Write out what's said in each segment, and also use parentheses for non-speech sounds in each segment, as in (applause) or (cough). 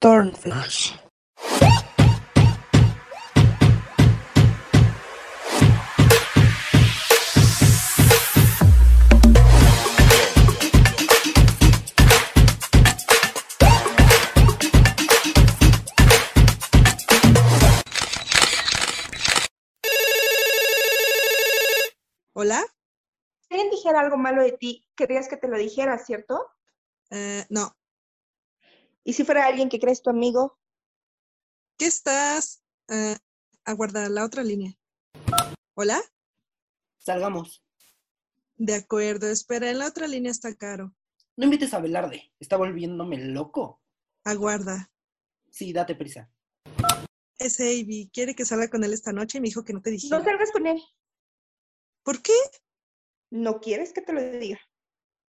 Turnflash. ¿Hola? Si alguien dijera algo malo de ti, querrías que te lo dijera, ¿cierto? Eh, no. ¿Y si fuera alguien que crees tu amigo? ¿Qué estás? Eh, aguarda la otra línea. ¿Hola? Salgamos. De acuerdo, espera, en la otra línea está caro. No invites a Velarde. Está volviéndome loco. Aguarda. Sí, date prisa. Es Avi. Quiere que salga con él esta noche y me dijo que no te dijera. No salgas con él. ¿Por qué? ¿No quieres que te lo diga?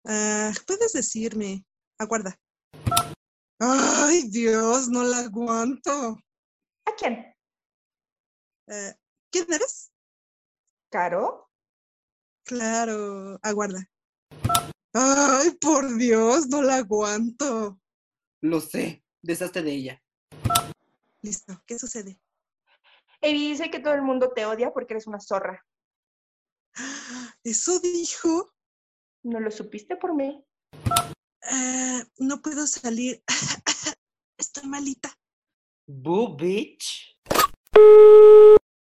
Ah, puedes decirme. Aguarda. Ay, Dios, no la aguanto. ¿A quién? Eh, ¿Quién eres? ¿Caro? Claro, aguarda. Ay, por Dios, no la aguanto. Lo sé. Deshazte de ella. Listo, ¿qué sucede? Evi dice que todo el mundo te odia porque eres una zorra. (gasps) ¿Eso dijo? ¿No lo supiste por mí? Ah, no puedo salir. (laughs) Estoy malita. Boo bitch.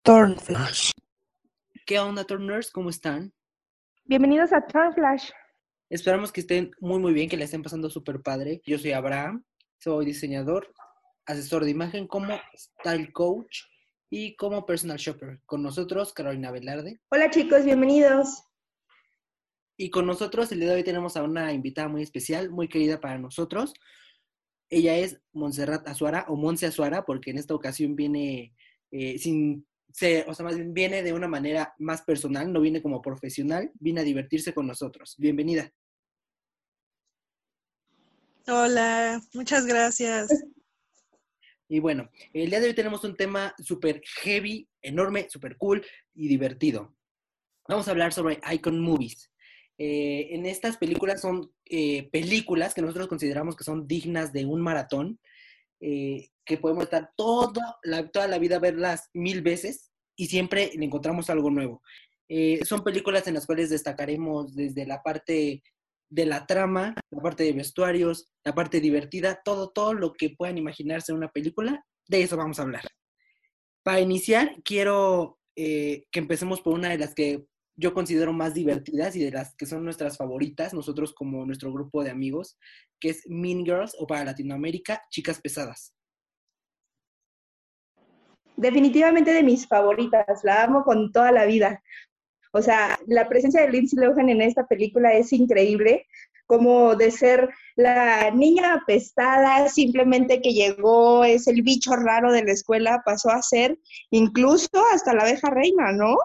Turnflash. ¿Qué onda, Turners? ¿Cómo están? Bienvenidos a Turnflash. Esperamos que estén muy, muy bien, que la estén pasando súper padre. Yo soy Abraham, soy diseñador, asesor de imagen como style coach y como personal shopper. Con nosotros, Carolina Velarde. Hola chicos, bienvenidos. Y con nosotros el día de hoy tenemos a una invitada muy especial, muy querida para nosotros. Ella es Montserrat Azuara o Monse Azuara, porque en esta ocasión viene eh, sin ser, o sea, más bien viene de una manera más personal, no viene como profesional, viene a divertirse con nosotros. Bienvenida. Hola, muchas gracias. Y bueno, el día de hoy tenemos un tema súper heavy, enorme, súper cool y divertido. Vamos a hablar sobre Icon Movies. Eh, en estas películas son eh, películas que nosotros consideramos que son dignas de un maratón, eh, que podemos estar toda la, toda la vida a verlas mil veces y siempre le encontramos algo nuevo. Eh, son películas en las cuales destacaremos desde la parte de la trama, la parte de vestuarios, la parte divertida, todo, todo lo que puedan imaginarse en una película, de eso vamos a hablar. Para iniciar, quiero eh, que empecemos por una de las que yo considero más divertidas y de las que son nuestras favoritas, nosotros como nuestro grupo de amigos, que es Mean Girls o para Latinoamérica, Chicas Pesadas. Definitivamente de mis favoritas, la amo con toda la vida. O sea, la presencia de Lindsay Lohan en esta película es increíble, como de ser la niña apestada, simplemente que llegó, es el bicho raro de la escuela, pasó a ser incluso hasta la abeja reina, ¿no?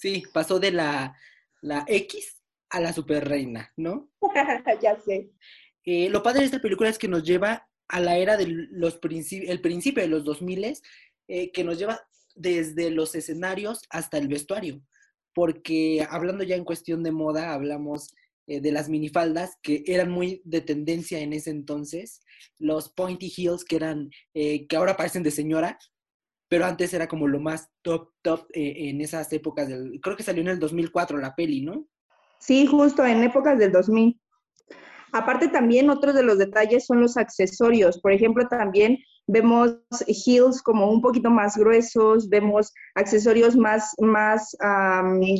Sí, pasó de la, la X a la super reina, ¿no? (laughs) ya sé. Eh, lo padre de esta película es que nos lleva a la era del los principi- el principio de los 2000 eh, que nos lleva desde los escenarios hasta el vestuario. Porque hablando ya en cuestión de moda, hablamos eh, de las minifaldas que eran muy de tendencia en ese entonces, los pointy heels que eran, eh, que ahora parecen de señora, pero antes era como lo más top, top eh, en esas épocas. Del, creo que salió en el 2004 la peli, ¿no? Sí, justo en épocas del 2000. Aparte también otro de los detalles son los accesorios. Por ejemplo, también vemos heels como un poquito más gruesos, vemos accesorios más, más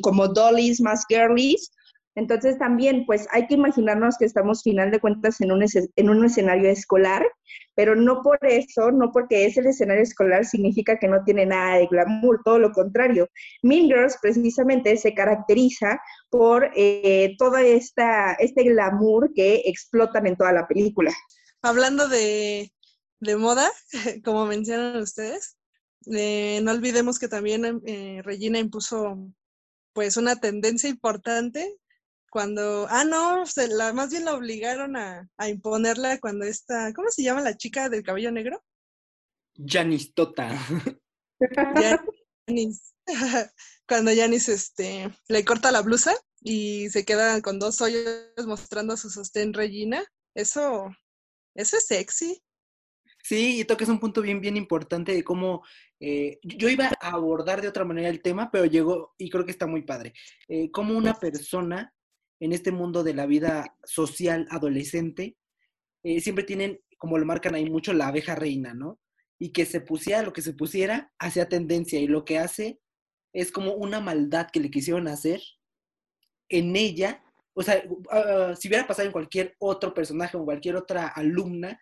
como dollies, más girlies. Entonces también, pues hay que imaginarnos que estamos final de cuentas en un, en un escenario escolar, pero no por eso, no porque es el escenario escolar significa que no tiene nada de glamour, todo lo contrario. Mean Girls precisamente se caracteriza por eh, todo esta, este glamour que explotan en toda la película. Hablando de, de moda, (laughs) como mencionan ustedes, eh, no olvidemos que también eh, Regina impuso pues una tendencia importante cuando, ah, no, se la, más bien la obligaron a, a imponerla cuando esta, ¿cómo se llama la chica del cabello negro? Janis Tota. (laughs) Janis. (laughs) cuando Janis este, le corta la blusa y se queda con dos hoyos mostrando su sostén Regina. Eso, eso es sexy. Sí, y toques un punto bien, bien importante de cómo eh, yo iba a abordar de otra manera el tema, pero llegó, y creo que está muy padre, eh, cómo una persona en este mundo de la vida social adolescente, eh, siempre tienen, como lo marcan ahí mucho, la abeja reina, ¿no? Y que se pusiera lo que se pusiera, hacía tendencia, y lo que hace es como una maldad que le quisieron hacer en ella, o sea, ah, si hubiera pasado en cualquier otro personaje o cualquier otra alumna,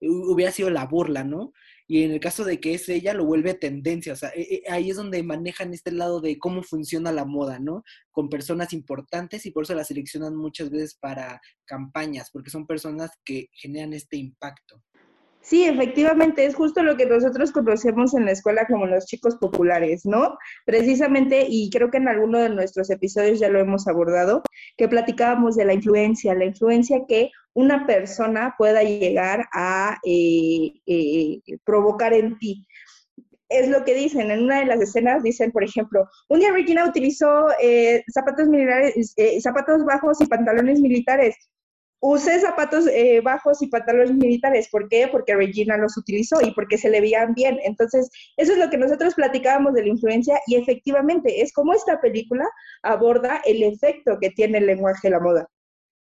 hubiera sido la burla, ¿no? Y en el caso de que es ella, lo vuelve tendencia, o sea, e, e, ahí es donde manejan este lado de cómo funciona la moda, ¿no? Con personas importantes y por eso la seleccionan muchas veces para campañas, porque son personas que generan este impacto. Sí, efectivamente, es justo lo que nosotros conocemos en la escuela como los chicos populares, ¿no? Precisamente, y creo que en alguno de nuestros episodios ya lo hemos abordado, que platicábamos de la influencia, la influencia que una persona pueda llegar a eh, eh, provocar en ti. Es lo que dicen, en una de las escenas dicen, por ejemplo, un día Regina utilizó eh, zapatos militares, zapatos bajos y pantalones militares usé zapatos bajos y pantalones militares. ¿Por qué? Porque Regina los utilizó y porque se le veían bien. Entonces, eso es lo que nosotros platicábamos de la influencia y efectivamente es como esta película aborda el efecto que tiene el lenguaje de la moda.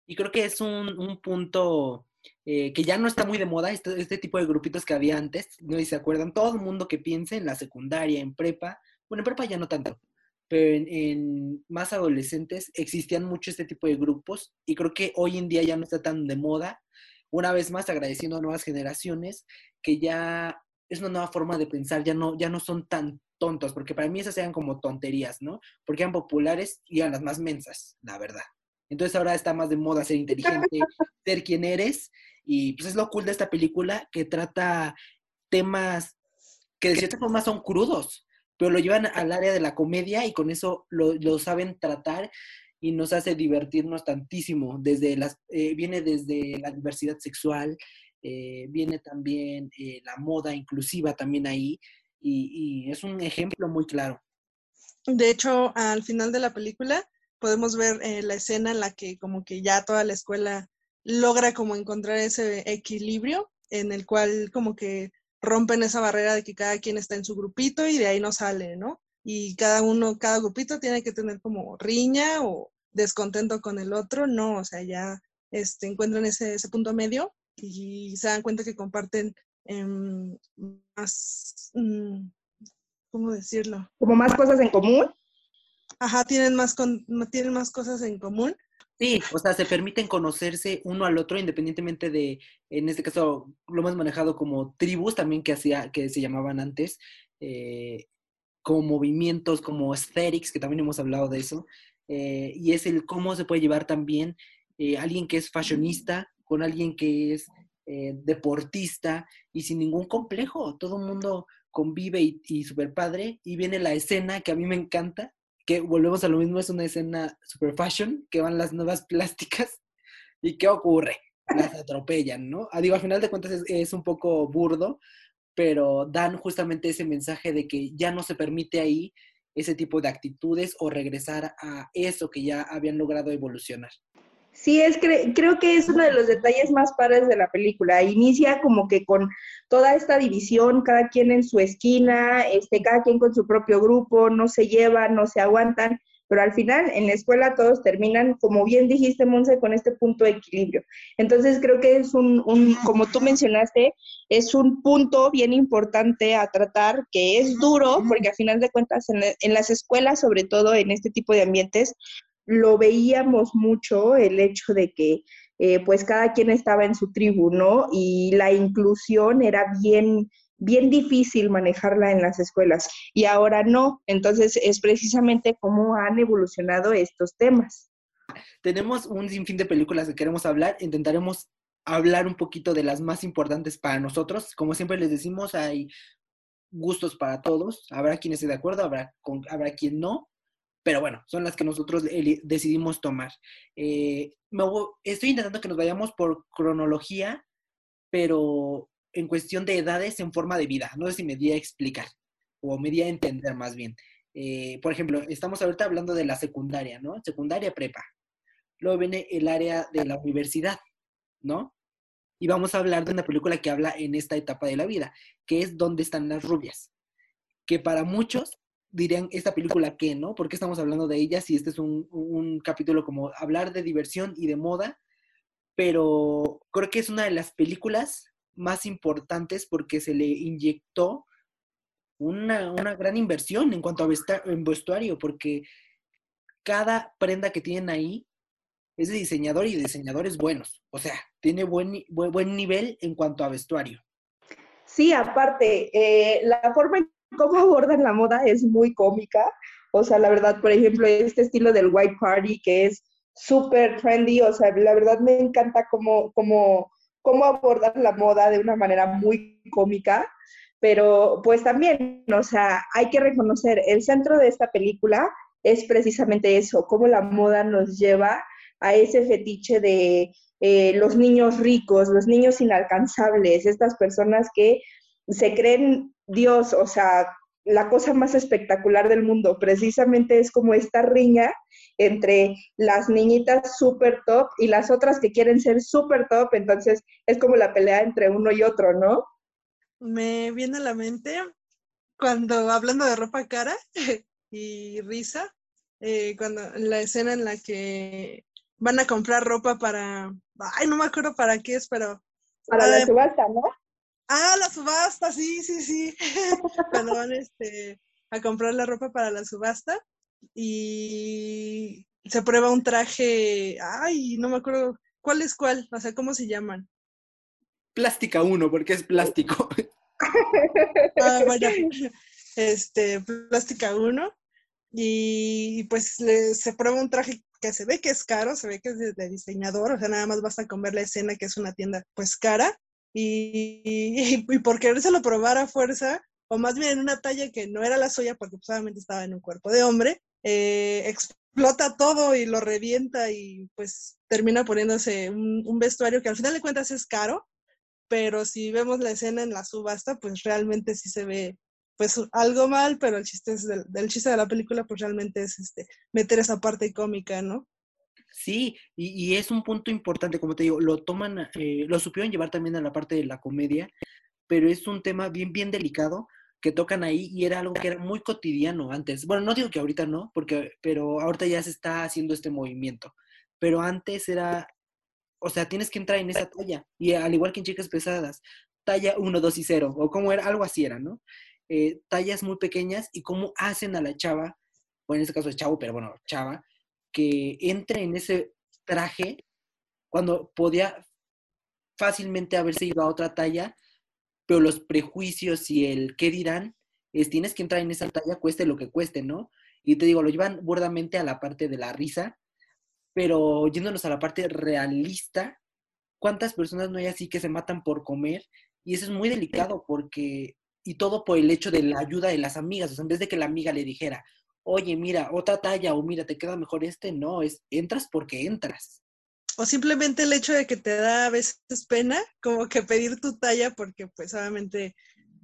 Y creo que es un, punto eh, que ya no está muy de moda, este, este, tipo de grupitos que había antes, no si se acuerdan, todo el mundo que piense en la secundaria, en prepa, bueno, en prepa ya no tanto, pero en, más adolescentes existían mucho este tipo de grupos y creo que hoy en día ya no está tan de moda. Una vez más agradeciendo a nuevas generaciones que ya es una nueva forma de pensar, ya no, ya no son tan tontos, porque para mí esas eran como tonterías, ¿no? Porque eran populares y eran las más mensas, la verdad. Entonces ahora está más de moda ser inteligente, (laughs) ser quien eres, y pues es lo cool de esta película que trata temas que de cierta forma son crudos, pero lo llevan al área de la comedia y con eso lo, saben tratar y nos hace divertirnos tantísimo. Desde las, eh, viene desde la diversidad sexual, eh, viene también eh, la moda inclusiva también ahí y, es un ejemplo muy claro. De hecho, al final de la película podemos ver la escena en la que como que ya toda la escuela logra como encontrar ese equilibrio en el cual como que rompen esa barrera de que cada quien está en su grupito y de ahí no sale, ¿no? Y cada uno, cada grupito tiene que tener como riña o descontento con el otro, no, o sea, ya este, encuentran ese, punto medio y se dan cuenta que comparten em, más, mm, ¿cómo decirlo? Como más cosas en común. Ajá, tienen más, con, tienen más cosas en común. Sí, o sea, se permiten conocerse uno al otro independientemente de, en este caso, lo hemos manejado como tribus también que, hacía, que se llamaban antes, eh, como movimientos, como aesthetics, que también hemos hablado de eso, eh, y es el cómo se puede llevar también eh, alguien que es fashionista con alguien que es deportista y sin ningún complejo, todo el mundo convive y, y super padre, y viene la escena que a mí me encanta, que volvemos a lo mismo, es una escena super fashion, que van las nuevas (laughs) plásticas, y ¿qué ocurre? Las (laughs) atropellan, ¿no? Ah, digo, al final de cuentas es, un poco burdo, pero dan justamente ese mensaje de que ya no se permite ahí ese tipo de actitudes o regresar a eso que ya habían logrado evolucionar. Sí, es creo que es uno de los detalles más padres de la película. Inicia como que con toda esta división, cada quien en su esquina, este, cada quien con su propio grupo, no se llevan, no se aguantan, pero al final en la escuela todos terminan, como bien dijiste, Monse, con este punto de equilibrio. Entonces creo que es un, como tú mencionaste, es un punto bien importante a tratar, que es duro, porque al final de cuentas en, en las escuelas, sobre todo en este tipo de ambientes, lo veíamos mucho el hecho de que eh, pues cada quien estaba en su tribu, ¿no? Y la inclusión era bien, bien difícil manejarla en las escuelas y ahora no. Entonces es precisamente cómo han evolucionado estos temas. Tenemos un sinfín de películas que queremos hablar, intentaremos hablar un poquito de las más importantes para nosotros. Como siempre les decimos, hay gustos para todos. Habrá quien esté de acuerdo, habrá, habrá quien no. Pero bueno, son las que nosotros decidimos tomar. Eh, estoy intentando que nos vayamos por cronología, pero en cuestión de edades en forma de vida. No sé si me di a explicar o me di a entender más bien. Eh, por ejemplo, estamos ahorita hablando de la secundaria, ¿no? Secundaria prepa. Luego viene el área de la universidad, ¿no? y vamos a hablar de una película que habla en esta etapa de la vida, que es ¿Dónde están las rubias? Que para muchos dirían, ¿esta película qué, no? ¿Por qué estamos hablando de ella si este es un, un capítulo como hablar de diversión y de moda? Pero creo que es una de las películas más importantes porque se le inyectó una, una gran inversión en cuanto a vestuario, porque cada prenda que tienen ahí es de diseñador y diseñadores buenos. O sea, tiene buen, buen, nivel en cuanto a vestuario. Sí, aparte, eh, la forma en cómo abordan la moda es muy cómica. O sea, la verdad, por ejemplo, este estilo del white party que es súper trendy, o sea, la verdad me encanta cómo, cómo, cómo abordan la moda de una manera muy cómica. Pero pues también, o sea, hay que reconocer, el centro de esta película es precisamente eso, cómo la moda nos lleva a ese fetiche de eh, los niños ricos, los niños inalcanzables, estas personas que se creen Dios, o sea, la cosa más espectacular del mundo. Precisamente es como esta riña entre las niñitas super top y las otras que quieren ser super top, entonces es como la pelea entre uno y otro, ¿no? Me viene a la mente cuando hablando de ropa cara (laughs) y risa, eh, cuando la escena en la que van a comprar ropa para, ay, no me acuerdo para qué es, pero... Para la subasta, ¿no? Ah, la subasta, sí, sí, sí. (laughs) Cuando van este, a comprar la ropa para la subasta y se prueba un traje, ay, no me acuerdo, ¿cuál es cuál? O sea, ¿cómo se llaman? Plástica 1, porque es plástico. (laughs) ah, (laughs) bueno, este, Plástica 1. Y pues se prueba un traje que se ve que es caro, se ve que es de, diseñador, o sea, nada más basta con ver la escena que es una tienda pues cara y, y, por querérselo probar a fuerza, o más bien en una talla que no era la suya porque solamente estaba en un cuerpo de hombre, eh, explota todo y lo revienta y pues termina poniéndose un, vestuario que al final de cuentas es caro, pero si vemos la escena en la subasta, pues realmente sí se ve pues algo mal, pero el chiste es del, chiste de la película, pues realmente es este, meter esa parte cómica, ¿no? Sí, y, es un punto importante, como te digo, lo toman, eh, lo supieron llevar también a la parte de la comedia, pero es un tema bien, bien delicado que tocan ahí y era algo que era muy cotidiano antes. Bueno, no digo que ahorita no, porque, pero ahorita ya se está haciendo este movimiento, pero antes era, o sea, tienes que entrar en esa talla, y al igual que en chicas pesadas, talla 1, 2 y 0, o como era, algo así era, ¿no? Eh, tallas muy pequeñas y cómo hacen a la chava, o en este caso es chavo, pero bueno, chava, que entre en ese traje cuando podía fácilmente haberse ido a otra talla, pero los prejuicios y el qué dirán, es tienes que entrar en esa talla, cueste lo que cueste, ¿no? Y te digo, lo llevan burdamente a la parte de la risa, pero yéndonos a la parte realista, ¿cuántas personas no hay así que se matan por comer? Y eso es muy delicado porque y todo por el hecho de la ayuda de las amigas. O sea, en vez de que la amiga le dijera, oye, mira, otra talla o mira, te queda mejor este, no, es entras porque entras. O simplemente el hecho de que te da a veces pena, como que pedir tu talla, porque pues obviamente,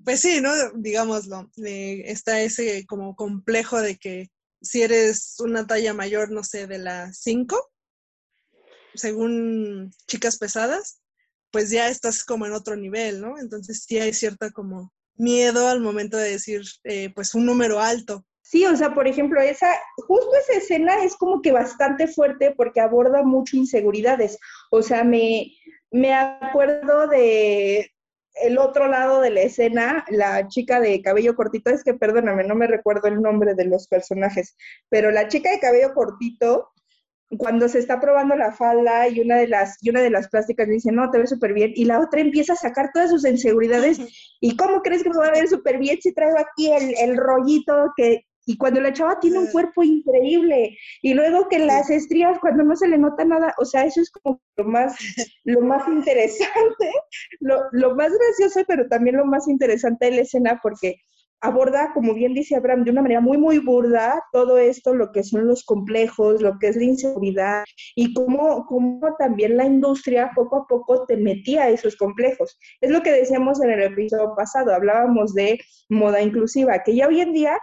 pues sí, ¿no? Digámoslo, eh, está ese como complejo de que si eres una talla mayor, no sé, de la 5, según chicas pesadas, pues ya estás como en otro nivel, ¿no? Entonces sí hay cierta como miedo al momento de decir, eh, pues, un número alto. Sí, o sea, por ejemplo, esa, justo esa escena es como que bastante fuerte porque aborda mucho inseguridades. O sea, me, me acuerdo de el otro lado de la escena, la chica de cabello cortito, es que perdóname, no me recuerdo el nombre de los personajes, pero la chica de cabello cortito cuando se está probando la falda y una de las, y una de las plásticas le dice, no, te ves súper bien, y la otra empieza a sacar todas sus inseguridades, ¿y cómo crees que me va a ver súper bien si traigo aquí el, el rollito que, y cuando la chava tiene un cuerpo increíble, y luego que las estrías cuando no se le nota nada, o sea, eso es como lo más, (laughs) lo más interesante, lo, lo más gracioso, pero también lo más interesante de la escena, porque aborda, como bien dice Abraham, de una manera muy, muy burda todo esto, lo que son los complejos, lo que es la inseguridad y cómo, cómo también la industria poco a poco te metía a esos complejos. Es lo que decíamos en el episodio pasado, hablábamos de moda inclusiva, que ya hoy en día,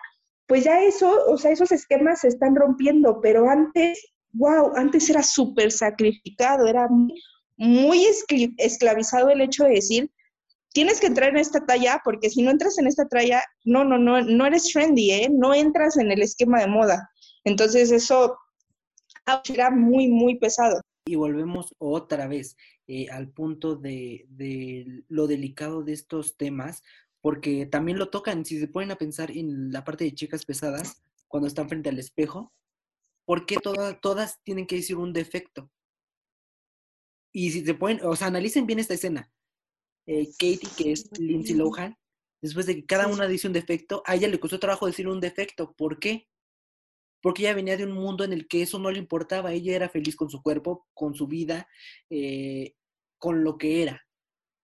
pues ya eso, o sea, esos esquemas se están rompiendo, pero antes, wow, antes era súper sacrificado, era muy esclavizado el hecho de decir, tienes que entrar en esta talla porque si no entras en esta talla, no, no, no, no eres trendy, ¿eh? No entras en el esquema de moda. Entonces eso era muy, muy pesado. Y volvemos otra vez eh, al punto de, de, lo delicado de estos temas, porque también lo tocan, si se ponen a pensar en la parte de chicas pesadas, cuando están frente al espejo, ¿por qué todas, todas tienen que decir un defecto? Y si se pueden, o sea, analicen bien esta escena. Eh, Katie, que es Lindsay Lohan, después de que cada una dice un defecto, a ella le costó trabajo decir un defecto. ¿Por qué? porque ella venía de un mundo en el que eso no le importaba, ella era feliz con su cuerpo, con su vida, eh, con lo que era.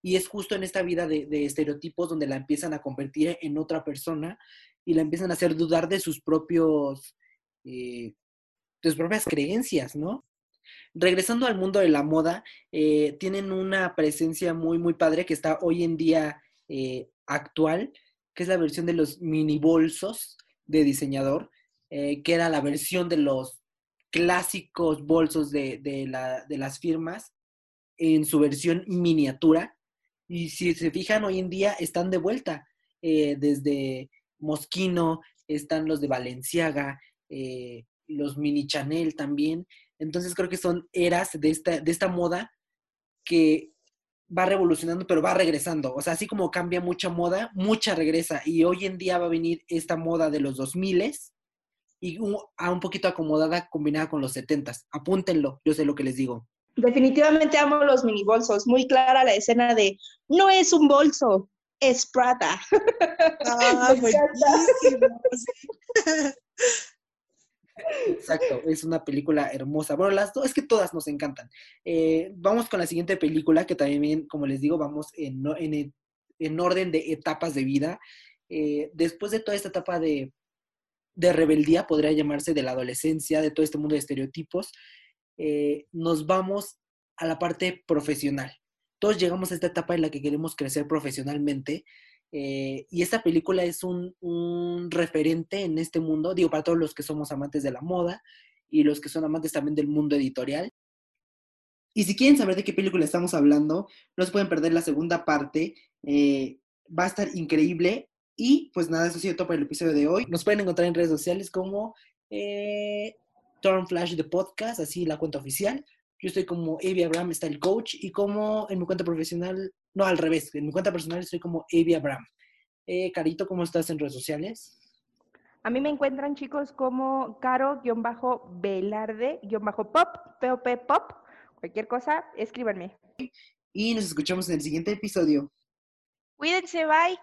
Y es justo en esta vida de, estereotipos donde la empiezan a convertir en otra persona y la empiezan a hacer dudar de sus propios, eh, de sus propias creencias, ¿no? Regresando al mundo de la moda, eh, tienen una presencia muy, muy padre que está hoy en día actual, que es la versión de los mini bolsos de diseñador, eh, que era la versión de los clásicos bolsos de, las firmas en su versión miniatura. Y si se fijan, hoy en día están de vuelta. Eh, desde Moschino, están los de Valenciaga, eh, los mini Chanel también. Entonces creo que son eras de esta, de esta moda que va revolucionando, pero va regresando. O sea, así como cambia mucha moda, mucha regresa. Y hoy en día va a venir esta moda de los 2000 y a un poquito acomodada combinada con los 70s. Apúntenlo, yo sé lo que les digo. Definitivamente amo los mini bolsos. Muy clara la escena de no es un bolso, es Prada. Ah, (laughs) Exacto, es una película hermosa. Bueno, las dos, es que todas nos encantan. Eh, vamos con la siguiente película, que también, como les digo, vamos en, en, en orden de etapas de vida. Eh, después de toda esta etapa de, de rebeldía, podría llamarse, de la adolescencia, de todo este mundo de estereotipos, eh, nos vamos a la parte profesional. Todos llegamos a esta etapa en la que queremos crecer profesionalmente eh, y esta película es un, referente en este mundo, digo, para todos los que somos amantes de la moda y los que son amantes también del mundo editorial. Y si quieren saber de qué película estamos hablando, no se pueden perder la segunda parte. Eh, va a estar increíble. Y pues nada, eso ha sido todo para el episodio de hoy. Nos pueden encontrar en redes sociales como eh, Flash de Podcast, así la cuenta oficial. Yo estoy como Avi Abraham, está el coach, y como en mi cuenta profesional, no al revés, en mi cuenta personal estoy como Avi Abraham. Eh, Carito, ¿cómo estás en redes sociales? A mí me encuentran chicos como Caro-Velarde-Pop, POP Pop, cualquier cosa, escríbanme. Y nos escuchamos en el siguiente episodio. Cuídense, bye.